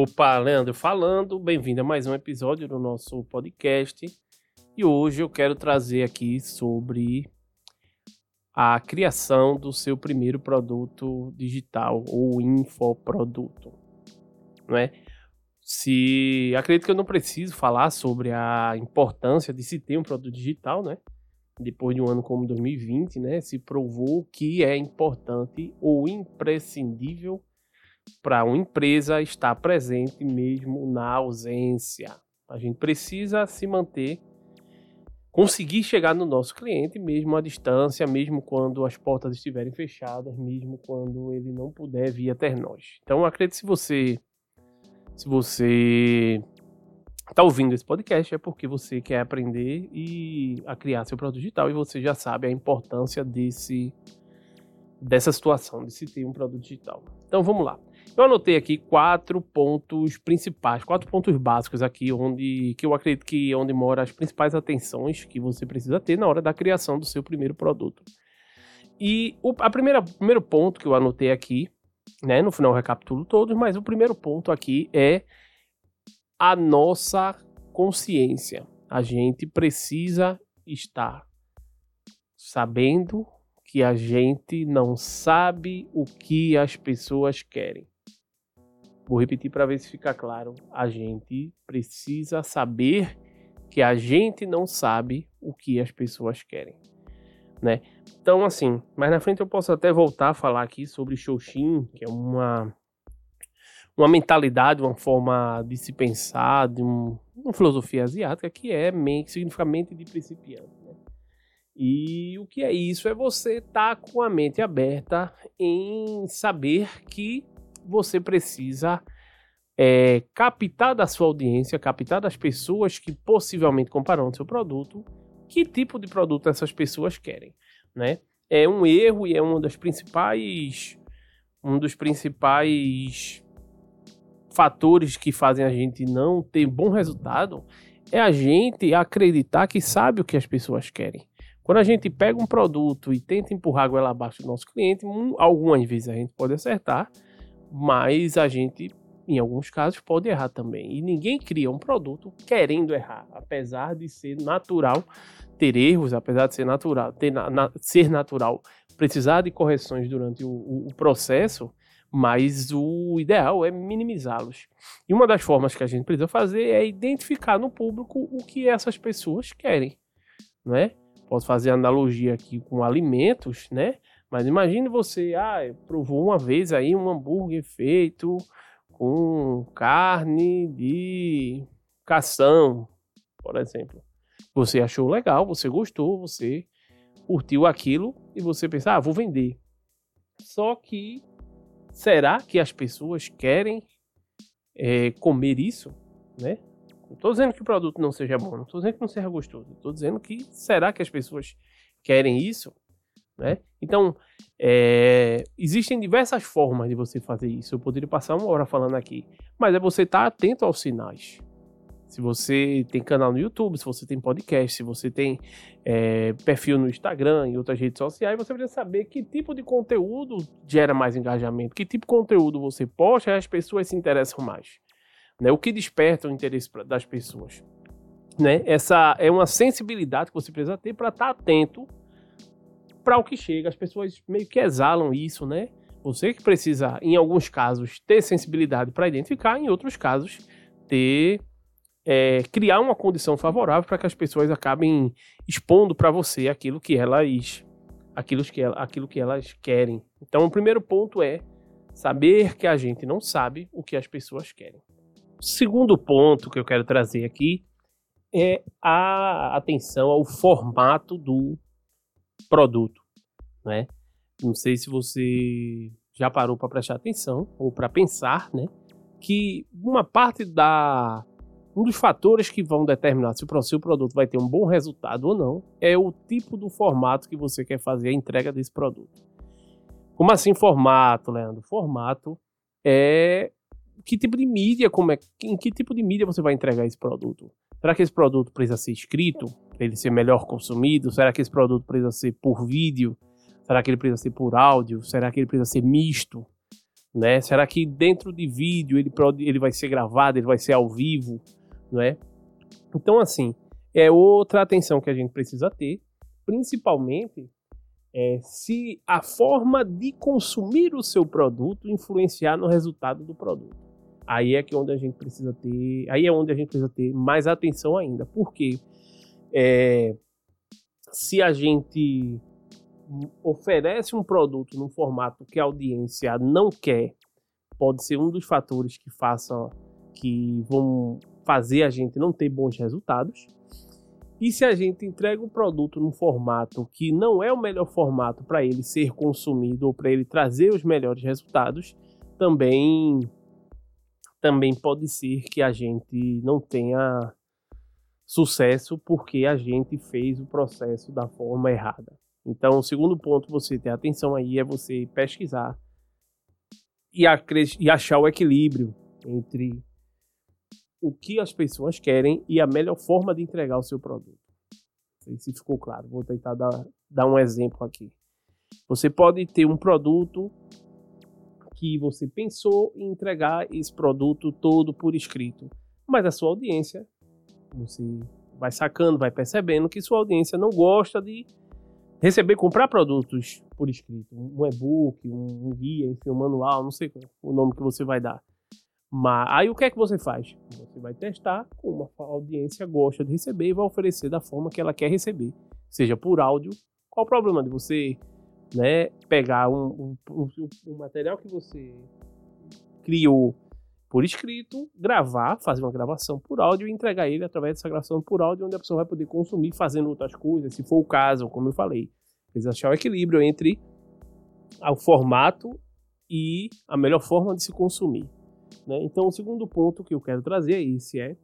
Opa, Leandro falando, bem-vindo a mais um episódio do nosso podcast. E hoje eu quero trazer aqui sobre a criação do seu primeiro produto digital ou infoproduto, não é? Se acredito que eu não preciso falar sobre a importância de se ter um produto digital, né? Depois de um ano como 2020, né, se provou que é importante ou imprescindível para uma empresa estar presente mesmo na ausência. A gente precisa se manter, conseguir chegar no nosso cliente mesmo à distância, mesmo quando as portas estiverem fechadas, mesmo quando ele não puder vir até nós. Então, acredito se você se você está ouvindo esse podcast é porque você quer aprender e a criar seu produto digital e você já sabe a importância desse dessa situação de se ter um produto digital. Então vamos lá. Eu anotei aqui quatro pontos principais, quatro pontos básicos aqui, onde que eu acredito que é onde mora as principais atenções que você precisa ter na hora da criação do seu primeiro produto. E o a primeira, primeiro ponto que eu anotei aqui, né, no final eu recapitulo todos, mas o primeiro ponto aqui é a nossa consciência. A gente precisa estar sabendo que a gente não sabe o que as pessoas querem. Vou repetir para ver se fica claro. A gente precisa saber que a gente não sabe o que as pessoas querem, né? Então, assim, mais na frente eu posso até voltar a falar aqui sobre Shoshin, que é uma uma mentalidade, uma forma de se pensar, de um, uma filosofia asiática que é mente, significa mente de principiante. Né? E o que é isso? É você estar tá com a mente aberta em saber que você precisa é, captar da sua audiência, captar das pessoas que possivelmente comprarão o seu produto, que tipo de produto essas pessoas querem, né? É um erro e é um dos principais um dos principais fatores que fazem a gente não ter bom resultado é a gente acreditar que sabe o que as pessoas querem. Quando a gente pega um produto e tenta empurrar a goela abaixo do nosso cliente, algumas vezes a gente pode acertar, mas a gente, em alguns casos, pode errar também. E ninguém cria um produto querendo errar, apesar de ser natural ter erros, apesar de ser natural, ter na, na, ser natural precisar de correções durante o, o, o processo, mas o ideal é minimizá-los. E uma das formas que a gente precisa fazer é identificar no público o que essas pessoas querem, né? Posso fazer analogia aqui com alimentos, né? Mas imagine você, ah, provou uma vez aí um hambúrguer feito com carne de cação, por exemplo. Você achou legal, você gostou, você curtiu aquilo e você pensa, ah, vou vender. Só que será que as pessoas querem é, comer isso, né? Não estou dizendo que o produto não seja bom, não estou dizendo que não seja gostoso, estou dizendo que será que as pessoas querem isso? Né? Então, é, existem diversas formas de você fazer isso. Eu poderia passar uma hora falando aqui, mas é você estar tá atento aos sinais. Se você tem canal no YouTube, se você tem podcast, se você tem é, perfil no Instagram e outras redes sociais, você precisa saber que tipo de conteúdo gera mais engajamento, que tipo de conteúdo você posta e as pessoas se interessam mais. Né? O que desperta o interesse das pessoas. Né? Essa é uma sensibilidade que você precisa ter para estar tá atento para o que chega. As pessoas meio que exalam isso, né? Você que precisa, em alguns casos, ter sensibilidade para identificar, em outros casos, ter é, criar uma condição favorável para que as pessoas acabem expondo para você aquilo que elas aquilo que, aquilo que elas querem. Então, o primeiro ponto é saber que a gente não sabe o que as pessoas querem. O segundo ponto que eu quero trazer aqui é a atenção ao formato do produto, né? Não sei se você já parou para prestar atenção ou para pensar, né? Que uma parte da um dos fatores que vão determinar se o seu produto vai ter um bom resultado ou não é o tipo do formato que você quer fazer a entrega desse produto. Como assim formato, Leandro? Formato é que tipo de mídia, como é, em que tipo de mídia você vai entregar esse produto? Será que esse produto precisa ser escrito para ele ser melhor consumido? Será que esse produto precisa ser por vídeo? Será que ele precisa ser por áudio? Será que ele precisa ser misto? né? Será que dentro de vídeo ele, ele vai ser gravado, ele vai ser ao vivo, não é? Então, assim, é outra atenção que a gente precisa ter, principalmente é, se a forma de consumir o seu produto influenciar no resultado do produto. Aí é que onde a gente precisa ter, aí é onde a gente precisa ter mais atenção ainda, porque é, se a gente oferece um produto num formato que a audiência não quer, pode ser um dos fatores que façam que vão fazer a gente não ter bons resultados. E se a gente entrega o produto num formato que não é o melhor formato para ele ser consumido ou para ele trazer os melhores resultados, também também pode ser que a gente não tenha sucesso porque a gente fez o processo da forma errada. Então, o segundo ponto você ter atenção aí é você pesquisar e, e achar o equilíbrio entre o que as pessoas querem e a melhor forma de entregar o seu produto. Não sei se ficou claro. Vou tentar dar, dar um exemplo aqui. Você pode ter um produto que você pensou em entregar esse produto todo por escrito, mas a sua audiência, você vai sacando, vai percebendo que sua audiência não gosta de receber, comprar produtos por escrito, um e-book, um, guia, enfim, um manual, não sei o nome que você vai dar. Mas aí o que é que você faz? Você vai testar como a audiência gosta de receber e vai oferecer da forma que ela quer receber, seja por áudio. Qual o problema de você, né, pegar um, um, um material que você criou por escrito, gravar, fazer uma gravação por áudio e entregar ele através dessa gravação por áudio, onde a pessoa vai poder consumir fazendo outras coisas, se for o caso, como eu falei. Precisa achar o equilíbrio entre o formato e a melhor forma de se consumir. Né? Então, o segundo ponto que eu quero trazer é esse, é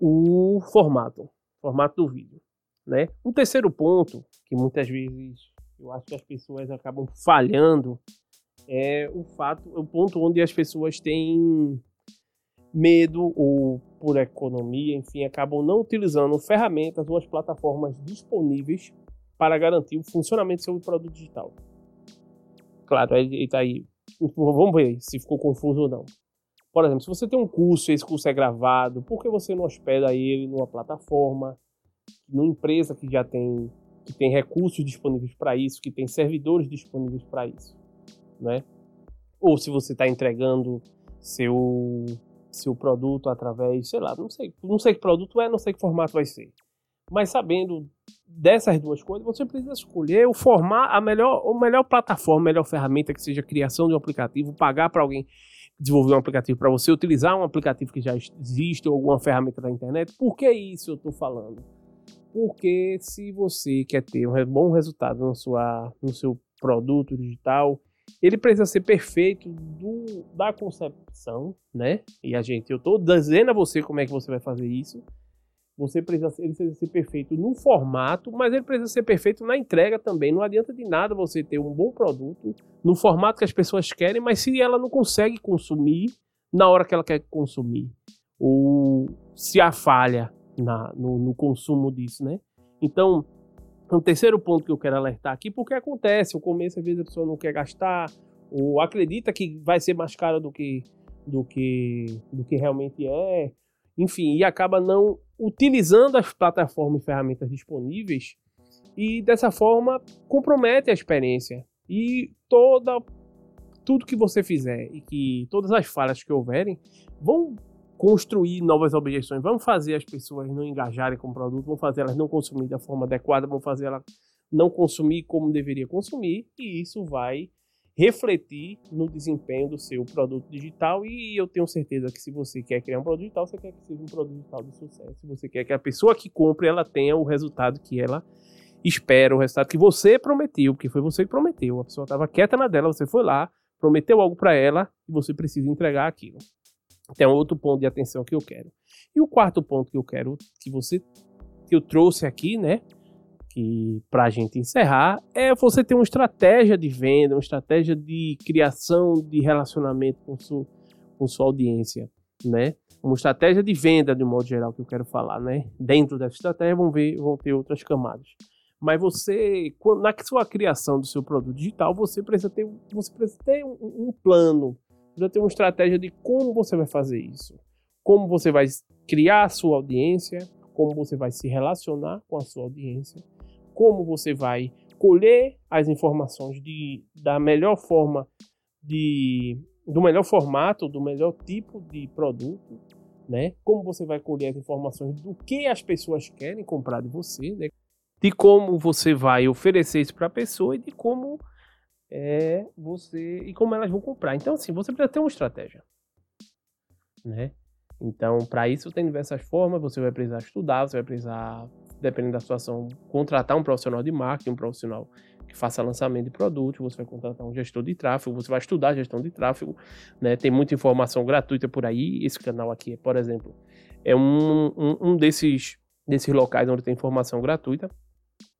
o formato, formato do vídeo. Né? Um terceiro ponto, que muitas vezes eu acho que as pessoas acabam falhando é o fato, o ponto onde as pessoas têm medo ou por economia, enfim, acabam não utilizando ferramentas ou as plataformas disponíveis para garantir o funcionamento do seu produto digital. Claro, ele está aí. Vamos ver se ficou confuso ou não. Por exemplo, se você tem um curso e esse curso é gravado, por que você não hospeda ele numa plataforma, numa empresa que já tem que tem recursos disponíveis para isso, que tem servidores disponíveis para isso? Né? Ou se você está entregando seu seu produto através, sei lá, não sei, não sei que produto é, não sei que formato vai ser. Mas sabendo dessas duas coisas, você precisa escolher o formar a melhor, a melhor plataforma, a melhor ferramenta que seja a criação de um aplicativo, pagar para alguém desenvolver um aplicativo para você, utilizar um aplicativo que já existe ou alguma ferramenta da internet. Por que isso eu estou falando? Porque se você quer ter um bom resultado no, sua, no seu produto digital, ele precisa ser perfeito do, da concepção, né? E a gente, eu estou dizendo a você como é que você vai fazer isso. Você precisa, ele precisa ser perfeito no formato, mas ele precisa ser perfeito na entrega também. Não adianta de nada você ter um bom produto no formato que as pessoas querem, mas se ela não consegue consumir na hora que ela quer consumir, ou se há falha na, no, no consumo disso, né? Então, um terceiro ponto que eu quero alertar aqui, porque acontece, o começo às vezes a pessoa não quer gastar, ou acredita que vai ser mais caro do que, do que, do que realmente é, enfim, e acaba não utilizando as plataformas e ferramentas disponíveis e dessa forma compromete a experiência. E toda tudo que você fizer e que todas as falhas que houverem vão construir novas objeções, vamos fazer as pessoas não engajarem com o produto, vamos fazer elas não consumir da forma adequada, vamos fazer elas não consumir como deveria consumir, e isso vai refletir no desempenho do seu produto digital. E eu tenho certeza que se você quer criar um produto digital, você quer que seja um produto digital de sucesso. Você quer que a pessoa que compre ela tenha o resultado que ela espera, o resultado que você prometeu, porque foi você que prometeu. A pessoa estava quieta na dela, você foi lá, prometeu algo para ela e você precisa entregar aquilo. Tem um outro ponto de atenção que eu quero. E o quarto ponto que eu quero que você que eu trouxe aqui, né, que para a gente encerrar, é você ter uma estratégia de venda, uma estratégia de criação de relacionamento com, su, com sua audiência, né? Uma estratégia de venda de um modo geral que eu quero falar, né? Dentro dessa estratégia vão ver, vão ter outras camadas. Mas você, na sua criação do seu produto digital, você precisa ter, você precisa ter um, um plano, precisa ter uma estratégia de como você vai fazer isso. Como você vai criar a sua audiência, como você vai se relacionar com a sua audiência, como você vai colher as informações de, da melhor forma, de, do melhor formato, do melhor tipo de produto, né? Como você vai colher as informações do que as pessoas querem comprar de você, né? De como você vai oferecer isso para a pessoa e de como é você e como elas vão comprar. Então, assim, você precisa ter uma estratégia, né? Então, para isso tem diversas formas. Você vai precisar estudar, você vai precisar, dependendo da situação, contratar um profissional de marketing, um profissional que faça lançamento de produto, você vai contratar um gestor de tráfego, você vai estudar gestão de tráfego, né? Tem muita informação gratuita por aí. Esse canal aqui, por exemplo, é um, um, um desses, desses locais onde tem informação gratuita.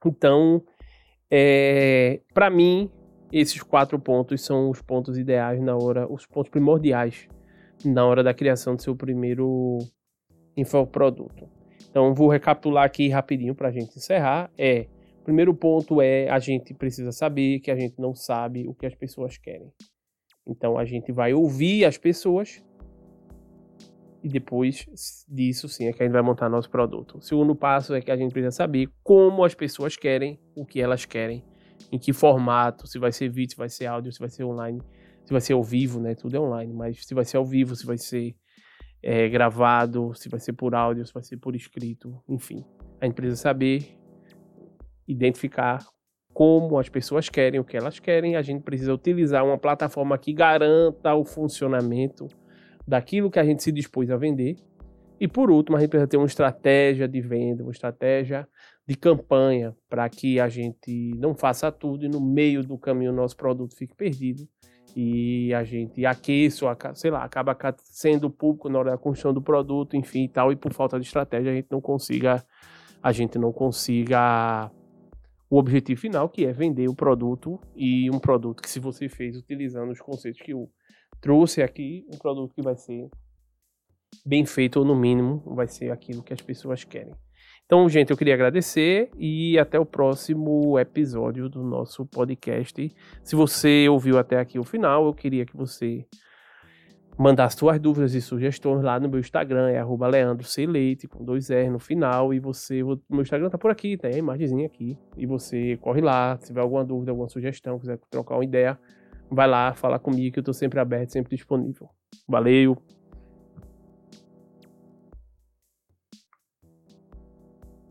Então, é, para mim, esses quatro pontos são os pontos ideais na hora, os pontos primordiais na hora da criação do seu primeiro infoproduto. Então, vou recapitular aqui rapidinho para a gente encerrar. É, o primeiro ponto é a gente precisa saber que a gente não sabe o que as pessoas querem. Então, a gente vai ouvir as pessoas e depois disso, sim, é que a gente vai montar nosso produto. O segundo passo é que a gente precisa saber como as pessoas querem, o que elas querem, em que formato, se vai ser vídeo, se vai ser áudio, se vai ser online se vai ser ao vivo, né? Tudo é online, mas se vai ser ao vivo, se vai ser é, gravado, se vai ser por áudio, se vai ser por escrito, enfim. A gente precisa saber identificar como as pessoas querem, o que elas querem. A gente precisa utilizar uma plataforma que garanta o funcionamento daquilo que a gente se dispôs a vender. E por último, a gente precisa ter uma estratégia de venda, uma estratégia de campanha para que a gente não faça tudo e no meio do caminho o nosso produto fique perdido e a gente aqueça, sei lá, acaba sendo público na hora da construção do produto, enfim e tal, e por falta de estratégia a gente não consiga, a gente não consiga o objetivo final, que é vender o produto e um produto que se você fez utilizando os conceitos que eu trouxe aqui, um produto que vai ser bem feito ou no mínimo vai ser aquilo que as pessoas querem. Então, gente, eu queria agradecer e até o próximo episódio do nosso podcast. Se você ouviu até aqui o final, eu queria que você mandasse suas dúvidas e sugestões lá no meu Instagram, é arroba com dois R no final, e você, meu Instagram tá por aqui, tem a imagenzinha aqui, e você corre lá, se tiver alguma dúvida, alguma sugestão, quiser trocar uma ideia, vai lá, fala comigo que eu tô sempre aberto, sempre disponível. Valeu!